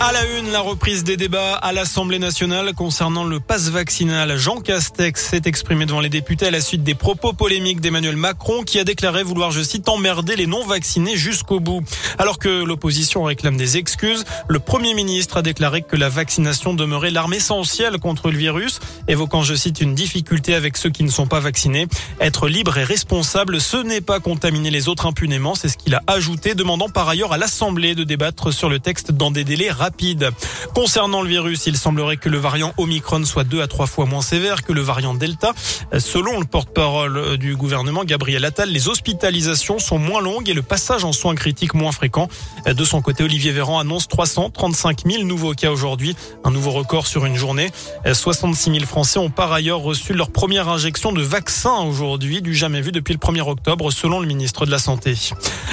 À la une, la reprise des débats à l'Assemblée nationale concernant le passe vaccinal. Jean Castex s'est exprimé devant les députés à la suite des propos polémiques d'Emmanuel Macron qui a déclaré vouloir, je cite, emmerder les non-vaccinés jusqu'au bout. Alors que l'opposition réclame des excuses, le Premier ministre a déclaré que la vaccination demeurait l'arme essentielle contre le virus, évoquant, je cite, une difficulté avec ceux qui ne sont pas vaccinés. Être libre et responsable, ce n'est pas contaminer les autres impunément, c'est ce qu'il a ajouté, demandant par ailleurs à l'Assemblée de débattre sur le texte dans des délais rapides Concernant le virus, il semblerait que le variant Omicron soit deux à trois fois moins sévère que le variant Delta. Selon le porte-parole du gouvernement, Gabriel Attal, les hospitalisations sont moins longues et le passage en soins critiques moins fréquent. De son côté, Olivier Véran annonce 335 000 nouveaux cas aujourd'hui, un nouveau record sur une journée. 66 000 Français ont par ailleurs reçu leur première injection de vaccin aujourd'hui, du jamais vu depuis le 1er octobre, selon le ministre de la Santé.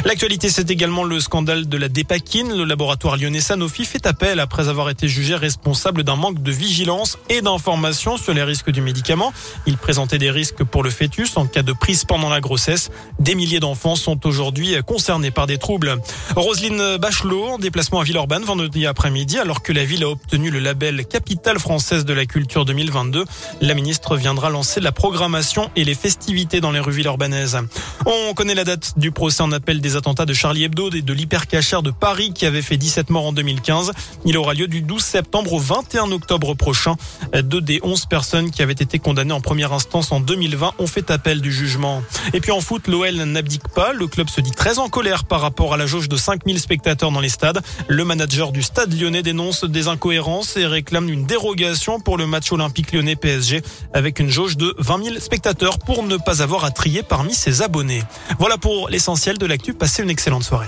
L'actualité, c'est également le scandale de la dépakine. Le laboratoire lyonnais Sanofi fait appel après avoir été jugé responsable d'un manque de vigilance et d'information sur les risques du médicament. Il présentait des risques pour le fœtus en cas de prise pendant la grossesse. Des milliers d'enfants sont aujourd'hui concernés par des troubles. Roselyne Bachelot en déplacement à Villeurbanne vendredi après-midi alors que la ville a obtenu le label Capitale française de la culture 2022. La ministre viendra lancer la programmation et les festivités dans les rues villeurbanaises. On connaît la date du procès en appel des attentats de Charlie Hebdo et de l'hypercachère de Paris qui avait fait 17 morts en 2015. Il aura lieu du 12 septembre au 21 octobre prochain. Deux des 11 personnes qui avaient été condamnées en première instance en 2020 ont fait appel du jugement. Et puis en foot, l'OL n'abdique pas. Le club se dit très en colère par rapport à la jauge de 5000 spectateurs dans les stades. Le manager du stade lyonnais dénonce des incohérences et réclame une dérogation pour le match olympique lyonnais PSG avec une jauge de 20 000 spectateurs pour ne pas avoir à trier parmi ses abonnés. Voilà pour l'essentiel de l'actu. Passez une excellente soirée.